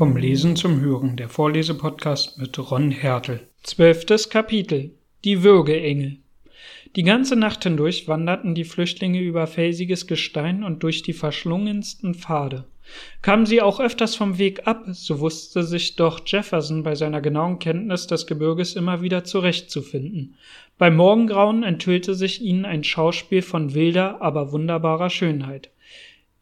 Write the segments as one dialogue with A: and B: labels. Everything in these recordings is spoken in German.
A: Vom Lesen zum Hören, der Vorlesepodcast mit Ron Hertel. Zwölftes Kapitel. Die Würgeengel. Die ganze Nacht hindurch wanderten die Flüchtlinge über felsiges Gestein und durch die verschlungensten Pfade. Kamen sie auch öfters vom Weg ab, so wusste sich doch Jefferson bei seiner genauen Kenntnis des Gebirges immer wieder zurechtzufinden. Beim Morgengrauen enthüllte sich ihnen ein Schauspiel von wilder, aber wunderbarer Schönheit.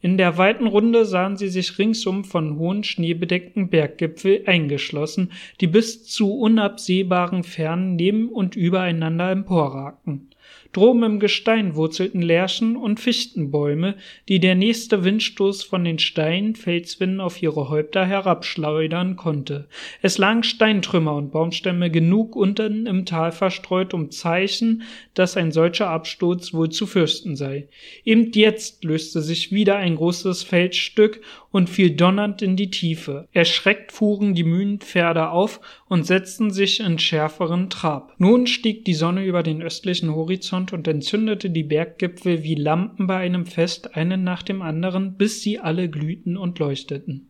A: In der weiten Runde sahen sie sich ringsum von hohen schneebedeckten Berggipfel eingeschlossen, die bis zu unabsehbaren Fernen neben und übereinander emporragten. Droben im Gestein wurzelten Lärchen und Fichtenbäume, die der nächste Windstoß von den steilen Felswänden auf ihre Häupter herabschleudern konnte. Es lagen Steintrümmer und Baumstämme genug unten im Tal verstreut, um Zeichen, dass ein solcher Absturz wohl zu fürchten sei. Eben jetzt löste sich wieder ein großes Felsstück und fiel donnernd in die Tiefe. Erschreckt fuhren die Mühlenpferde auf und setzten sich in schärferen Trab. Nun stieg die Sonne über den östlichen Horizont und entzündete die Berggipfel wie Lampen bei einem Fest einen nach dem anderen, bis sie alle glühten und leuchteten.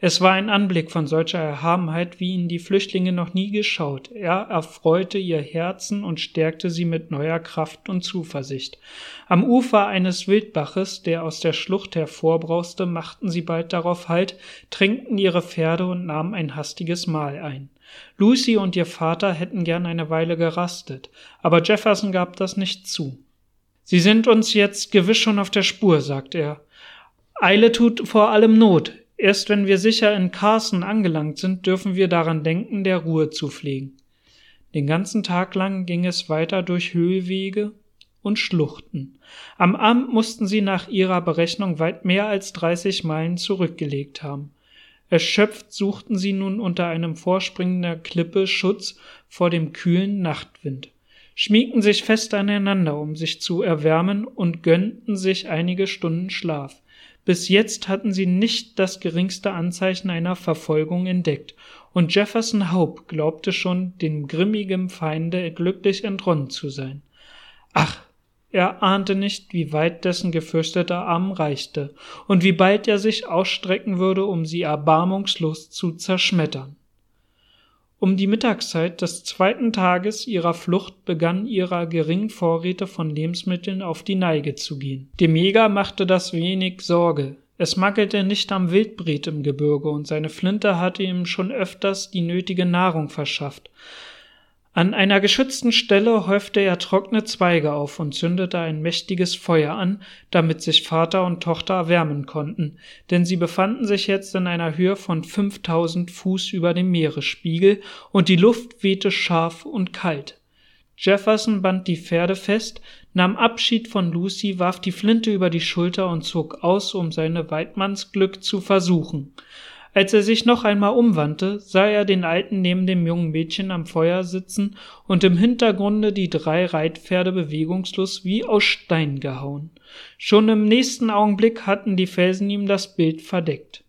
A: Es war ein Anblick von solcher Erhabenheit, wie ihn die Flüchtlinge noch nie geschaut. Er erfreute ihr Herzen und stärkte sie mit neuer Kraft und Zuversicht. Am Ufer eines Wildbaches, der aus der Schlucht hervorbrauste, machten sie bald darauf Halt, tränkten ihre Pferde und nahmen ein hastiges Mahl ein. Lucy und ihr Vater hätten gern eine Weile gerastet, aber Jefferson gab das nicht zu. Sie sind uns jetzt gewiss schon auf der Spur, sagte er. Eile tut vor allem Not. Erst wenn wir sicher in Carson angelangt sind, dürfen wir daran denken, der Ruhe zu pflegen. Den ganzen Tag lang ging es weiter durch Höhlwege und Schluchten. Am Abend mussten sie nach ihrer Berechnung weit mehr als 30 Meilen zurückgelegt haben. Erschöpft suchten sie nun unter einem vorspringender Klippe Schutz vor dem kühlen Nachtwind, schmiegten sich fest aneinander, um sich zu erwärmen, und gönnten sich einige Stunden Schlaf. Bis jetzt hatten sie nicht das geringste Anzeichen einer Verfolgung entdeckt, und Jefferson Hope glaubte schon, dem grimmigen Feinde glücklich entronnen zu sein. Ach, er ahnte nicht, wie weit dessen gefürchteter Arm reichte und wie bald er sich ausstrecken würde, um sie erbarmungslos zu zerschmettern. Um die Mittagszeit des zweiten Tages ihrer Flucht begann ihrer geringen Vorräte von Lebensmitteln auf die Neige zu gehen. Dem Jäger machte das wenig Sorge. Es mangelte nicht am Wildbret im Gebirge und seine Flinte hatte ihm schon öfters die nötige Nahrung verschafft. An einer geschützten Stelle häufte er trockene Zweige auf und zündete ein mächtiges Feuer an, damit sich Vater und Tochter wärmen konnten, denn sie befanden sich jetzt in einer Höhe von 5000 Fuß über dem Meeresspiegel und die Luft wehte scharf und kalt. Jefferson band die Pferde fest, nahm Abschied von Lucy, warf die Flinte über die Schulter und zog aus, um seine Weidmannsglück zu versuchen. Als er sich noch einmal umwandte, sah er den Alten neben dem jungen Mädchen am Feuer sitzen und im Hintergrunde die drei Reitpferde bewegungslos wie aus Stein gehauen. Schon im nächsten Augenblick hatten die Felsen ihm das Bild verdeckt.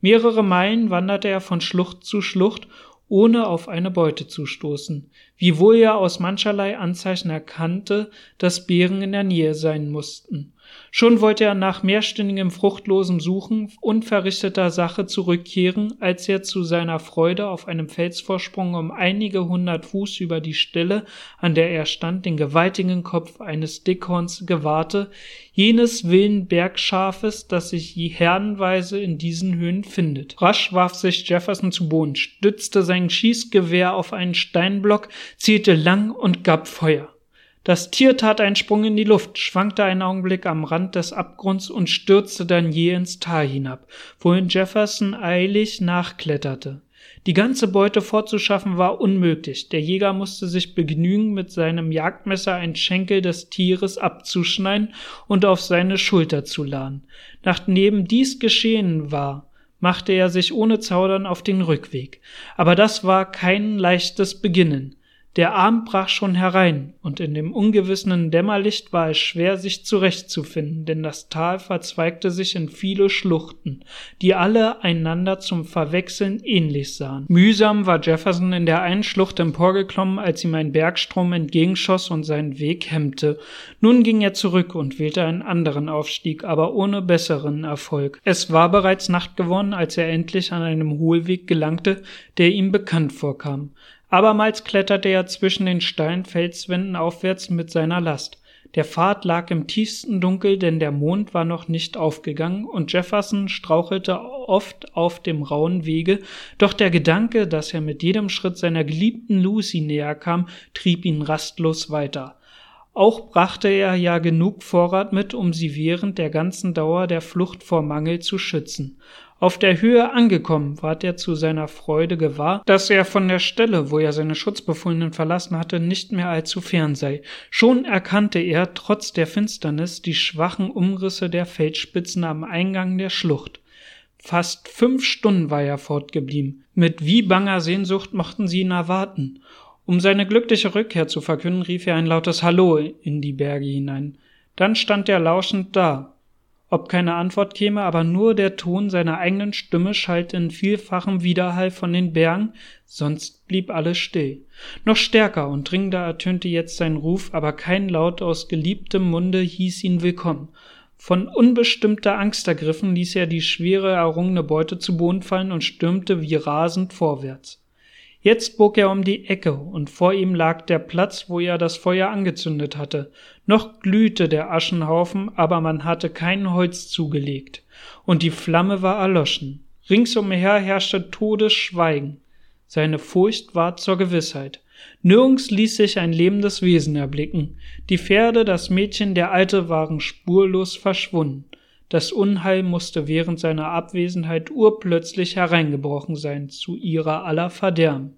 A: Mehrere Meilen wanderte er von Schlucht zu Schlucht, ohne auf eine Beute zu stoßen, wiewohl er aus mancherlei Anzeichen erkannte, dass Bären in der Nähe sein mussten. Schon wollte er nach mehrstündigem fruchtlosem Suchen unverrichteter Sache zurückkehren, als er zu seiner Freude auf einem Felsvorsprung um einige hundert Fuß über die Stelle, an der er stand, den gewaltigen Kopf eines Dickhorns gewahrte, jenes wilden Bergschafes, das sich herdenweise in diesen Höhen findet. Rasch warf sich Jefferson zu Boden, stützte sein Schießgewehr auf einen Steinblock, zielte lang und gab Feuer. Das Tier tat einen Sprung in die Luft, schwankte einen Augenblick am Rand des Abgrunds und stürzte dann je ins Tal hinab, wohin Jefferson eilig nachkletterte. Die ganze Beute fortzuschaffen war unmöglich. Der Jäger musste sich begnügen, mit seinem Jagdmesser ein Schenkel des Tieres abzuschneiden und auf seine Schulter zu laden. Nachdem dies geschehen war, machte er sich ohne Zaudern auf den Rückweg. Aber das war kein leichtes Beginnen. Der Abend brach schon herein, und in dem ungewissenen Dämmerlicht war es schwer, sich zurechtzufinden, denn das Tal verzweigte sich in viele Schluchten, die alle einander zum Verwechseln ähnlich sahen. Mühsam war Jefferson in der einen Schlucht emporgeklommen, als ihm ein Bergstrom entgegenschoss und seinen Weg hemmte. Nun ging er zurück und wählte einen anderen Aufstieg, aber ohne besseren Erfolg. Es war bereits Nacht geworden, als er endlich an einem Hohlweg gelangte, der ihm bekannt vorkam. Abermals kletterte er zwischen den steilen Felswänden aufwärts mit seiner Last. Der Pfad lag im tiefsten Dunkel, denn der Mond war noch nicht aufgegangen, und Jefferson strauchelte oft auf dem rauen Wege, doch der Gedanke, dass er mit jedem Schritt seiner geliebten Lucy näher kam, trieb ihn rastlos weiter. Auch brachte er ja genug Vorrat mit, um sie während der ganzen Dauer der Flucht vor Mangel zu schützen. Auf der Höhe angekommen, ward er zu seiner Freude gewahr, dass er von der Stelle, wo er seine Schutzbefohlenen verlassen hatte, nicht mehr allzu fern sei. Schon erkannte er, trotz der Finsternis, die schwachen Umrisse der Felsspitzen am Eingang der Schlucht. Fast fünf Stunden war er fortgeblieben. Mit wie banger Sehnsucht mochten sie ihn erwarten. Um seine glückliche Rückkehr zu verkünden, rief er ein lautes Hallo in die Berge hinein. Dann stand er lauschend da, ob keine Antwort käme, aber nur der Ton seiner eigenen Stimme schallte in vielfachem Widerhall von den Bergen, sonst blieb alles still. Noch stärker und dringender ertönte jetzt sein Ruf, aber kein Laut aus geliebtem Munde hieß ihn willkommen. Von unbestimmter Angst ergriffen ließ er die schwere errungene Beute zu Boden fallen und stürmte wie rasend vorwärts. Jetzt bog er um die Ecke, und vor ihm lag der Platz, wo er das Feuer angezündet hatte. Noch glühte der Aschenhaufen, aber man hatte kein Holz zugelegt, und die Flamme war erloschen. Ringsumher herrschte Todesschweigen. Seine Furcht war zur Gewissheit. Nirgends ließ sich ein lebendes Wesen erblicken. Die Pferde, das Mädchen, der Alte waren spurlos verschwunden. Das Unheil musste während seiner Abwesenheit urplötzlich hereingebrochen sein, zu ihrer aller Verderben.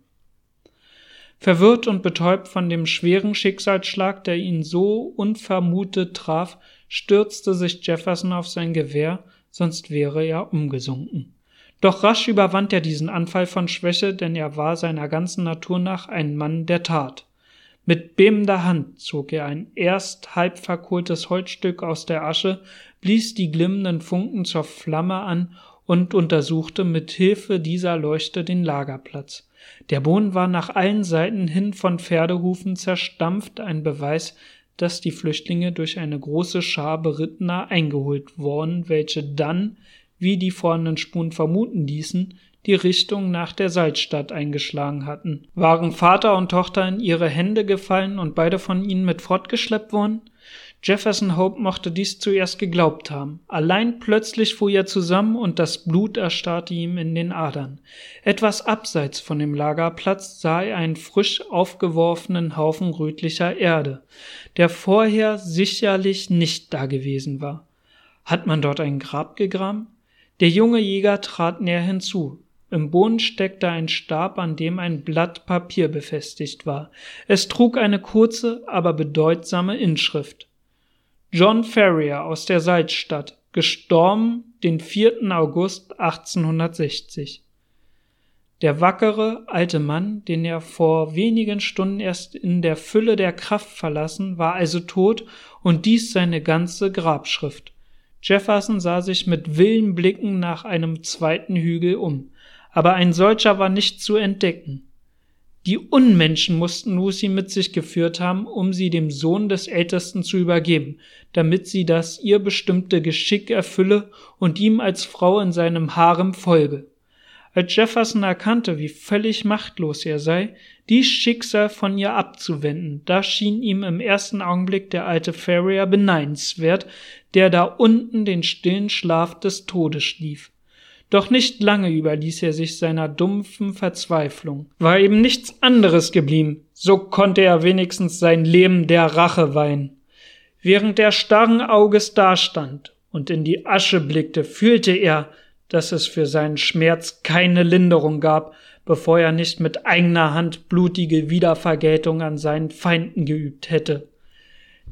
A: Verwirrt und betäubt von dem schweren Schicksalsschlag, der ihn so unvermutet traf, stürzte sich Jefferson auf sein Gewehr, sonst wäre er umgesunken. Doch rasch überwand er diesen Anfall von Schwäche, denn er war seiner ganzen Natur nach ein Mann der Tat. Mit bebender Hand zog er ein erst halb verkohltes Holzstück aus der Asche, blies die glimmenden Funken zur Flamme an und untersuchte mit Hilfe dieser Leuchte den Lagerplatz. Der Boden war nach allen Seiten hin von Pferdehufen zerstampft, ein Beweis, dass die Flüchtlinge durch eine große Schar Berittener eingeholt worden, welche dann, wie die vorhandenen Spuren vermuten ließen, die Richtung nach der Salzstadt eingeschlagen hatten. Waren Vater und Tochter in ihre Hände gefallen und beide von ihnen mit fortgeschleppt worden? Jefferson Hope mochte dies zuerst geglaubt haben. Allein plötzlich fuhr er zusammen und das Blut erstarrte ihm in den Adern. Etwas abseits von dem Lagerplatz sah er einen frisch aufgeworfenen Haufen rötlicher Erde, der vorher sicherlich nicht dagewesen war. Hat man dort ein Grab gegraben? Der junge Jäger trat näher hinzu. Im Boden steckte ein Stab, an dem ein Blatt Papier befestigt war. Es trug eine kurze, aber bedeutsame Inschrift. John Ferrier aus der Salzstadt, gestorben den 4. August 1860. Der wackere alte Mann, den er vor wenigen Stunden erst in der Fülle der Kraft verlassen, war also tot und dies seine ganze Grabschrift. Jefferson sah sich mit wilden Blicken nach einem zweiten Hügel um, aber ein solcher war nicht zu entdecken. Die Unmenschen mussten Lucy mit sich geführt haben, um sie dem Sohn des Ältesten zu übergeben, damit sie das ihr bestimmte Geschick erfülle und ihm als Frau in seinem Harem folge. Als Jefferson erkannte, wie völlig machtlos er sei, dies Schicksal von ihr abzuwenden, da schien ihm im ersten Augenblick der alte Ferrier beneidenswert, der da unten den stillen Schlaf des Todes schlief. Doch nicht lange überließ er sich seiner dumpfen Verzweiflung. War eben nichts anderes geblieben, so konnte er wenigstens sein Leben der Rache weihen. Während er starren Auges dastand und in die Asche blickte, fühlte er, dass es für seinen Schmerz keine Linderung gab, bevor er nicht mit eigener Hand blutige Wiedervergeltung an seinen Feinden geübt hätte.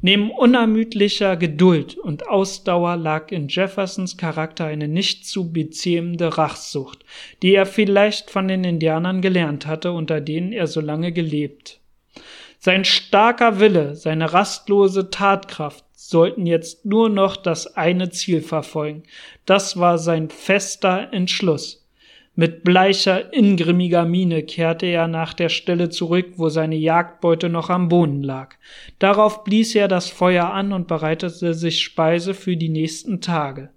A: Neben unermüdlicher Geduld und Ausdauer lag in Jeffersons Charakter eine nicht zu bezähmende Rachsucht, die er vielleicht von den Indianern gelernt hatte, unter denen er so lange gelebt. Sein starker Wille, seine rastlose Tatkraft sollten jetzt nur noch das eine Ziel verfolgen. Das war sein fester Entschluss. Mit bleicher, ingrimmiger Miene kehrte er nach der Stelle zurück, wo seine Jagdbeute noch am Boden lag. Darauf blies er das Feuer an und bereitete sich Speise für die nächsten Tage.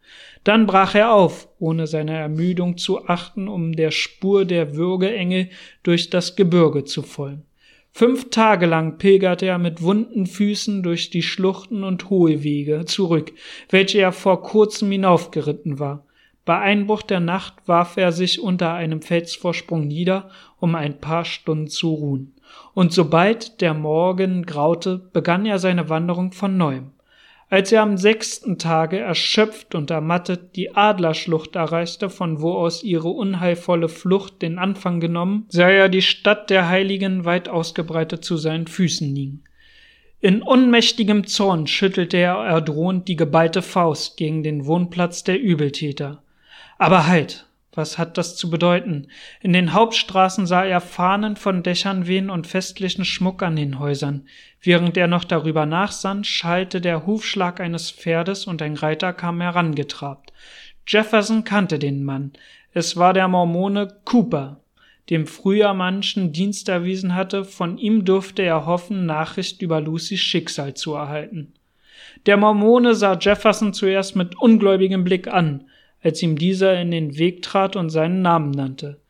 A: Dann brach er auf, ohne seine Ermüdung zu achten, um der Spur der Würgeengel durch das Gebirge zu folgen. Fünf Tage lang pilgerte er mit wunden Füßen durch die Schluchten und Hohlwege zurück, welche er vor kurzem hinaufgeritten war. Bei Einbruch der Nacht warf er sich unter einem Felsvorsprung nieder, um ein paar Stunden zu ruhen. Und sobald der Morgen graute, begann er seine Wanderung von neuem. Als er am sechsten Tage erschöpft und ermattet die Adlerschlucht erreichte, von wo aus ihre unheilvolle Flucht den Anfang genommen, sah er die Stadt der Heiligen weit ausgebreitet zu seinen Füßen liegen. In unmächtigem Zorn schüttelte er erdrohend die geballte Faust gegen den Wohnplatz der Übeltäter. Aber halt, was hat das zu bedeuten? In den Hauptstraßen sah er Fahnen von Dächern wehen und festlichen Schmuck an den Häusern. Während er noch darüber nachsann, schallte der Hufschlag eines Pferdes und ein Reiter kam herangetrabt. Jefferson kannte den Mann. Es war der Mormone Cooper, dem früher manchen Dienst erwiesen hatte, von ihm durfte er hoffen, Nachricht über Lucys Schicksal zu erhalten. Der Mormone sah Jefferson zuerst mit ungläubigem Blick an, als ihm dieser in den Weg trat und seinen Namen nannte.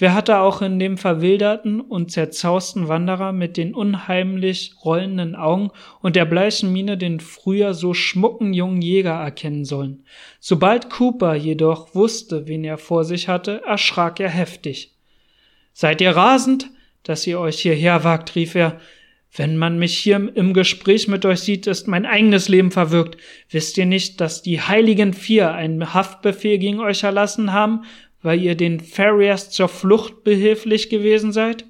A: Wer hatte auch in dem verwilderten und zerzausten Wanderer mit den unheimlich rollenden Augen und der bleichen Miene den früher so schmucken jungen Jäger erkennen sollen? Sobald Cooper jedoch wusste, wen er vor sich hatte, erschrak er heftig. Seid ihr rasend, dass ihr euch hierher wagt, rief er. Wenn man mich hier im Gespräch mit euch sieht, ist mein eigenes Leben verwirkt. Wisst ihr nicht, dass die Heiligen Vier einen Haftbefehl gegen euch erlassen haben, weil ihr den Farriers zur Flucht behilflich gewesen seid?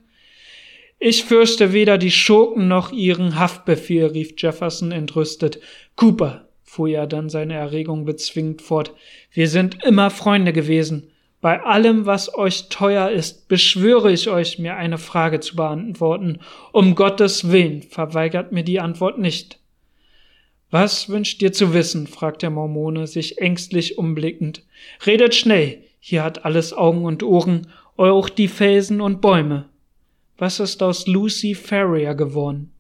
A: Ich fürchte weder die Schurken noch ihren Haftbefehl, rief Jefferson entrüstet. Cooper, fuhr er dann seine Erregung bezwingend fort, wir sind immer Freunde gewesen. Bei allem, was euch teuer ist, beschwöre ich euch, mir eine Frage zu beantworten. Um Gottes Willen, verweigert mir die Antwort nicht. Was wünscht ihr zu wissen? fragt der Mormone, sich ängstlich umblickend. Redet schnell, hier hat alles Augen und Ohren, auch die Felsen und Bäume. Was ist aus Lucy Ferrier geworden?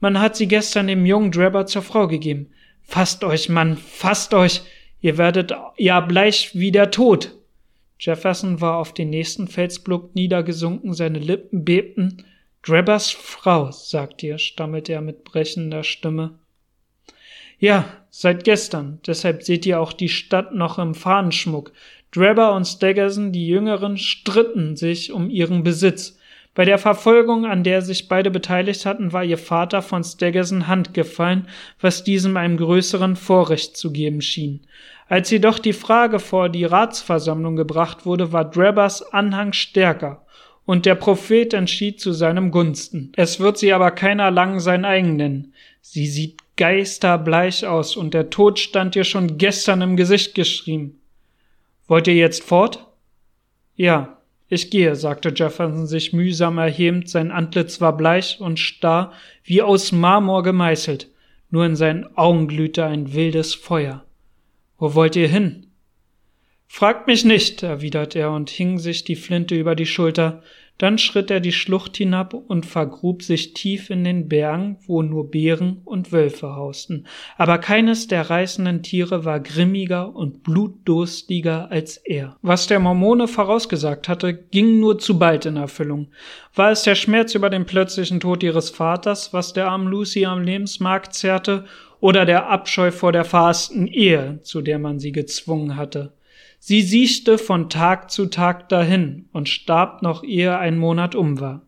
A: Man hat sie gestern dem jungen Drebber zur Frau gegeben. Fasst euch, Mann, fasst euch! Ihr werdet ja bleich wie der Tod. Jefferson war auf den nächsten Felsblock niedergesunken, seine Lippen bebten. Drebbers Frau, sagt ihr, stammelte er mit brechender Stimme. Ja, seit gestern, deshalb seht ihr auch die Stadt noch im Fahnenschmuck. Drebber und Staggerson, die Jüngeren, stritten sich um ihren Besitz. Bei der Verfolgung, an der sich beide beteiligt hatten, war ihr Vater von Staggerson Hand gefallen, was diesem einem größeren Vorrecht zu geben schien. Als jedoch die Frage vor die Ratsversammlung gebracht wurde, war Drebbers Anhang stärker, und der Prophet entschied zu seinem Gunsten. Es wird sie aber keiner lang sein eigen nennen. Sie sieht geisterbleich aus, und der Tod stand ihr schon gestern im Gesicht geschrieben. Wollt ihr jetzt fort? Ja, ich gehe, sagte Jefferson sich mühsam erhebend, sein Antlitz war bleich und starr, wie aus Marmor gemeißelt, nur in seinen Augen glühte ein wildes Feuer. Wo wollt ihr hin? Fragt mich nicht, erwidert er und hing sich die Flinte über die Schulter. Dann schritt er die Schlucht hinab und vergrub sich tief in den Bergen, wo nur Bären und Wölfe hausten. Aber keines der reißenden Tiere war grimmiger und blutdurstiger als er. Was der Mormone vorausgesagt hatte, ging nur zu bald in Erfüllung. War es der Schmerz über den plötzlichen Tod ihres Vaters, was der armen Lucy am Lebensmarkt zerrte, oder der Abscheu vor der verhassten Ehe, zu der man sie gezwungen hatte. Sie siechte von Tag zu Tag dahin und starb noch ehe ein Monat um war.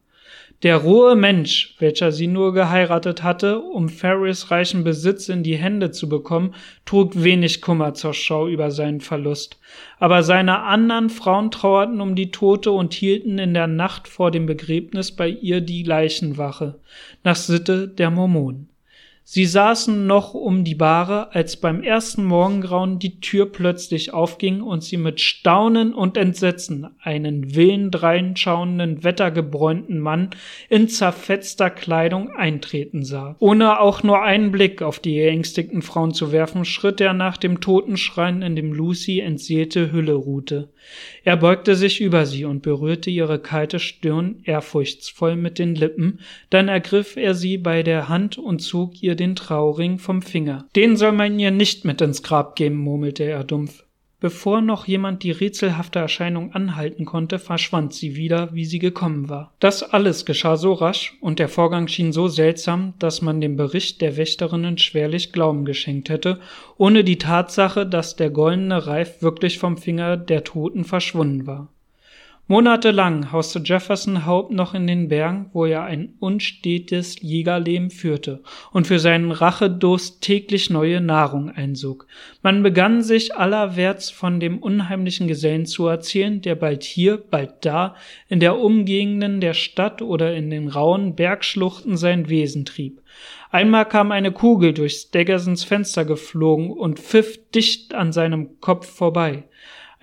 A: Der rohe Mensch, welcher sie nur geheiratet hatte, um Ferris reichen Besitz in die Hände zu bekommen, trug wenig Kummer zur Schau über seinen Verlust. Aber seine anderen Frauen trauerten um die Tote und hielten in der Nacht vor dem Begräbnis bei ihr die Leichenwache, nach Sitte der Mormonen. Sie saßen noch um die Bahre, als beim ersten Morgengrauen die Tür plötzlich aufging und sie mit Staunen und Entsetzen einen willen dreinschauenden, wettergebräunten Mann in zerfetzter Kleidung eintreten sah. Ohne auch nur einen Blick auf die geängstigten Frauen zu werfen, schritt er nach dem Totenschrein, in dem Lucy entseelte Hülle ruhte. Er beugte sich über sie und berührte ihre kalte Stirn ehrfurchtsvoll mit den Lippen, dann ergriff er sie bei der Hand und zog ihr den Trauring vom Finger. Den soll man ihr nicht mit ins Grab geben, murmelte er dumpf. Bevor noch jemand die rätselhafte Erscheinung anhalten konnte, verschwand sie wieder, wie sie gekommen war. Das alles geschah so rasch und der Vorgang schien so seltsam, dass man dem Bericht der Wächterinnen schwerlich Glauben geschenkt hätte, ohne die Tatsache, dass der goldene Reif wirklich vom Finger der Toten verschwunden war. Monatelang hauste Jefferson Haupt noch in den Bergen, wo er ein unstetes Jägerleben führte und für seinen Rachedurst täglich neue Nahrung einsog. Man begann sich allerwärts von dem unheimlichen Gesellen zu erzählen, der bald hier, bald da, in der Umgegenden der Stadt oder in den rauen Bergschluchten sein Wesen trieb. Einmal kam eine Kugel durch Staggersons Fenster geflogen und pfiff dicht an seinem Kopf vorbei.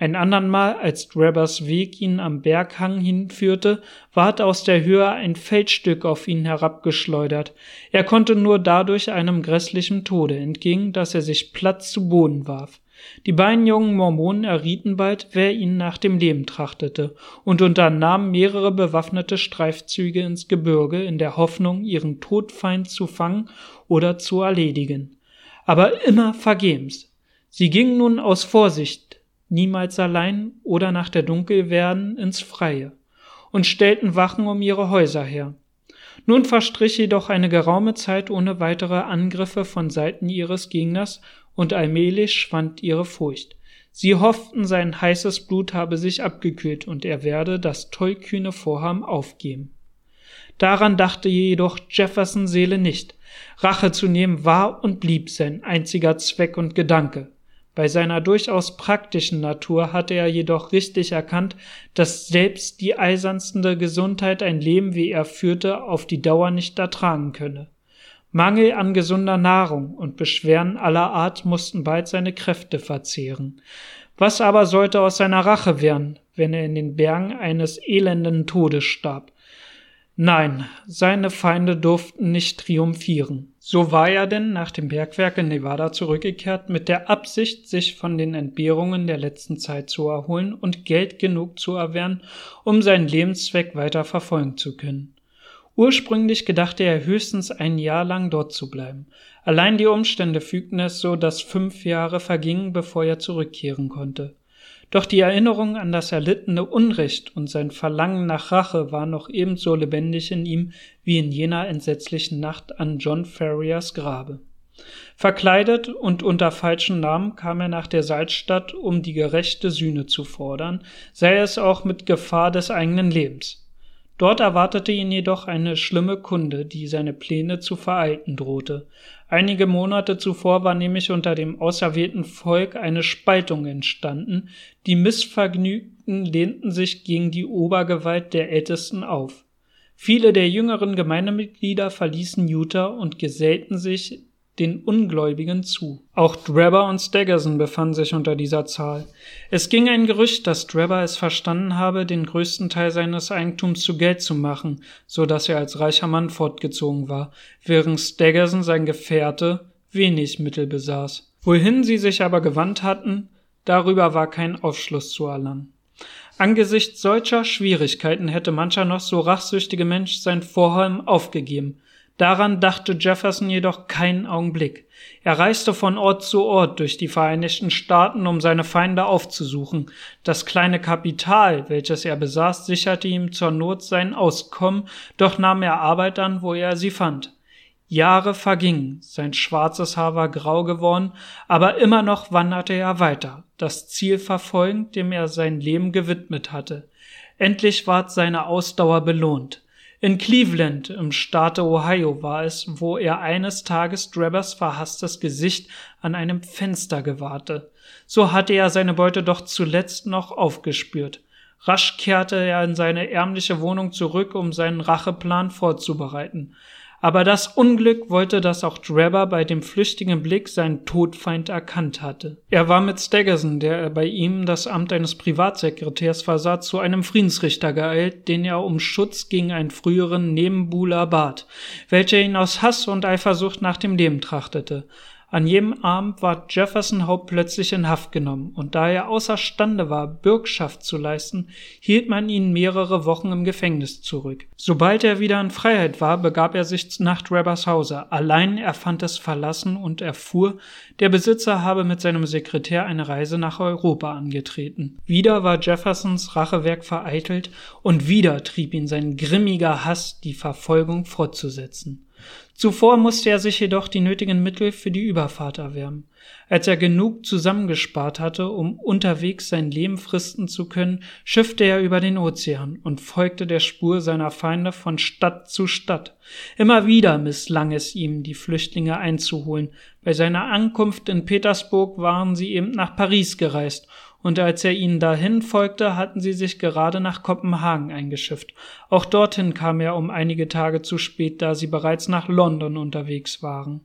A: Ein andern Mal, als Drabbers Weg ihn am Berghang hinführte, ward aus der Höhe ein Feldstück auf ihn herabgeschleudert. Er konnte nur dadurch einem grässlichen Tode entgehen, dass er sich platt zu Boden warf. Die beiden jungen Mormonen errieten bald, wer ihnen nach dem Leben trachtete, und unternahmen mehrere bewaffnete Streifzüge ins Gebirge in der Hoffnung, ihren Todfeind zu fangen oder zu erledigen. Aber immer vergebens. Sie gingen nun aus Vorsicht niemals allein oder nach der Dunkelwerden ins Freie und stellten Wachen um ihre Häuser her. Nun verstrich jedoch eine geraume Zeit ohne weitere Angriffe von Seiten ihres Gegners und allmählich schwand ihre Furcht. Sie hofften, sein heißes Blut habe sich abgekühlt und er werde das tollkühne Vorhaben aufgeben. Daran dachte jedoch Jefferson Seele nicht. Rache zu nehmen war und blieb sein einziger Zweck und Gedanke. Bei seiner durchaus praktischen Natur hatte er jedoch richtig erkannt, dass selbst die eisernste Gesundheit ein Leben, wie er führte, auf die Dauer nicht ertragen könne. Mangel an gesunder Nahrung und Beschwerden aller Art mussten bald seine Kräfte verzehren. Was aber sollte aus seiner Rache werden, wenn er in den Bergen eines elenden Todes starb? Nein, seine Feinde durften nicht triumphieren. So war er denn nach dem Bergwerk in Nevada zurückgekehrt mit der Absicht, sich von den Entbehrungen der letzten Zeit zu erholen und Geld genug zu erwehren, um seinen Lebenszweck weiter verfolgen zu können. Ursprünglich gedachte er höchstens ein Jahr lang dort zu bleiben. Allein die Umstände fügten es so, dass fünf Jahre vergingen, bevor er zurückkehren konnte. Doch die Erinnerung an das erlittene Unrecht und sein Verlangen nach Rache war noch ebenso lebendig in ihm wie in jener entsetzlichen Nacht an John Ferriers Grabe. Verkleidet und unter falschen Namen kam er nach der Salzstadt, um die gerechte Sühne zu fordern, sei es auch mit Gefahr des eigenen Lebens. Dort erwartete ihn jedoch eine schlimme Kunde, die seine Pläne zu vereiteln drohte. Einige Monate zuvor war nämlich unter dem auserwählten Volk eine Spaltung entstanden, die Missvergnügten lehnten sich gegen die Obergewalt der Ältesten auf. Viele der jüngeren Gemeindemitglieder verließen Utah und gesellten sich den Ungläubigen zu. Auch Drebber und Staggerson befanden sich unter dieser Zahl. Es ging ein Gerücht, dass Drebber es verstanden habe, den größten Teil seines Eigentums zu Geld zu machen, so dass er als reicher Mann fortgezogen war, während Staggerson sein Gefährte wenig Mittel besaß. Wohin sie sich aber gewandt hatten, darüber war kein Aufschluss zu erlangen. Angesichts solcher Schwierigkeiten hätte mancher noch so rachsüchtige Mensch sein Vorhaben aufgegeben, Daran dachte Jefferson jedoch keinen Augenblick. Er reiste von Ort zu Ort durch die Vereinigten Staaten, um seine Feinde aufzusuchen. Das kleine Kapital, welches er besaß, sicherte ihm zur Not sein Auskommen, doch nahm er Arbeit an, wo er sie fand. Jahre vergingen, sein schwarzes Haar war grau geworden, aber immer noch wanderte er weiter, das Ziel verfolgend, dem er sein Leben gewidmet hatte. Endlich ward seine Ausdauer belohnt. In Cleveland im Staate Ohio war es, wo er eines Tages Drabbers verhasstes Gesicht an einem Fenster gewahrte. So hatte er seine Beute doch zuletzt noch aufgespürt. Rasch kehrte er in seine ärmliche Wohnung zurück, um seinen Racheplan vorzubereiten. Aber das Unglück wollte, dass auch Drebber bei dem flüchtigen Blick seinen Todfeind erkannt hatte. Er war mit Staggerson, der bei ihm das Amt eines Privatsekretärs versah, zu einem Friedensrichter geeilt, den er um Schutz gegen einen früheren Nebenbuhler bat, welcher ihn aus Hass und Eifersucht nach dem Leben trachtete. An jedem Abend war Jefferson Hope plötzlich in Haft genommen, und da er außerstande war, Bürgschaft zu leisten, hielt man ihn mehrere Wochen im Gefängnis zurück. Sobald er wieder in Freiheit war, begab er sich nach Trebbers Hause. Allein er fand es verlassen und erfuhr, der Besitzer habe mit seinem Sekretär eine Reise nach Europa angetreten. Wieder war Jeffersons Rachewerk vereitelt, und wieder trieb ihn sein grimmiger Hass, die Verfolgung fortzusetzen. Zuvor musste er sich jedoch die nötigen Mittel für die Überfahrt erwärmen. Als er genug zusammengespart hatte, um unterwegs sein Leben fristen zu können, schiffte er über den Ozean und folgte der Spur seiner Feinde von Stadt zu Stadt. Immer wieder misslang es ihm, die Flüchtlinge einzuholen. Bei seiner Ankunft in Petersburg waren sie eben nach Paris gereist und als er ihnen dahin folgte, hatten sie sich gerade nach Kopenhagen eingeschifft. Auch dorthin kam er um einige Tage zu spät, da sie bereits nach London unterwegs waren.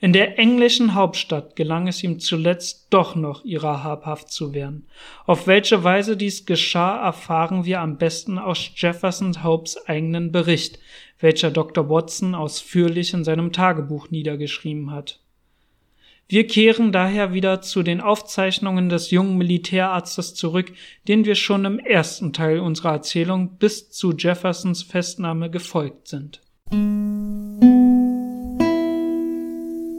A: In der englischen Hauptstadt gelang es ihm zuletzt doch noch ihrer habhaft zu werden. Auf welche Weise dies geschah, erfahren wir am besten aus Jefferson Hopes eigenen Bericht, welcher Dr. Watson ausführlich in seinem Tagebuch niedergeschrieben hat. Wir kehren daher wieder zu den Aufzeichnungen des jungen Militärarztes zurück, denen wir schon im ersten Teil unserer Erzählung bis zu Jeffersons Festnahme gefolgt sind.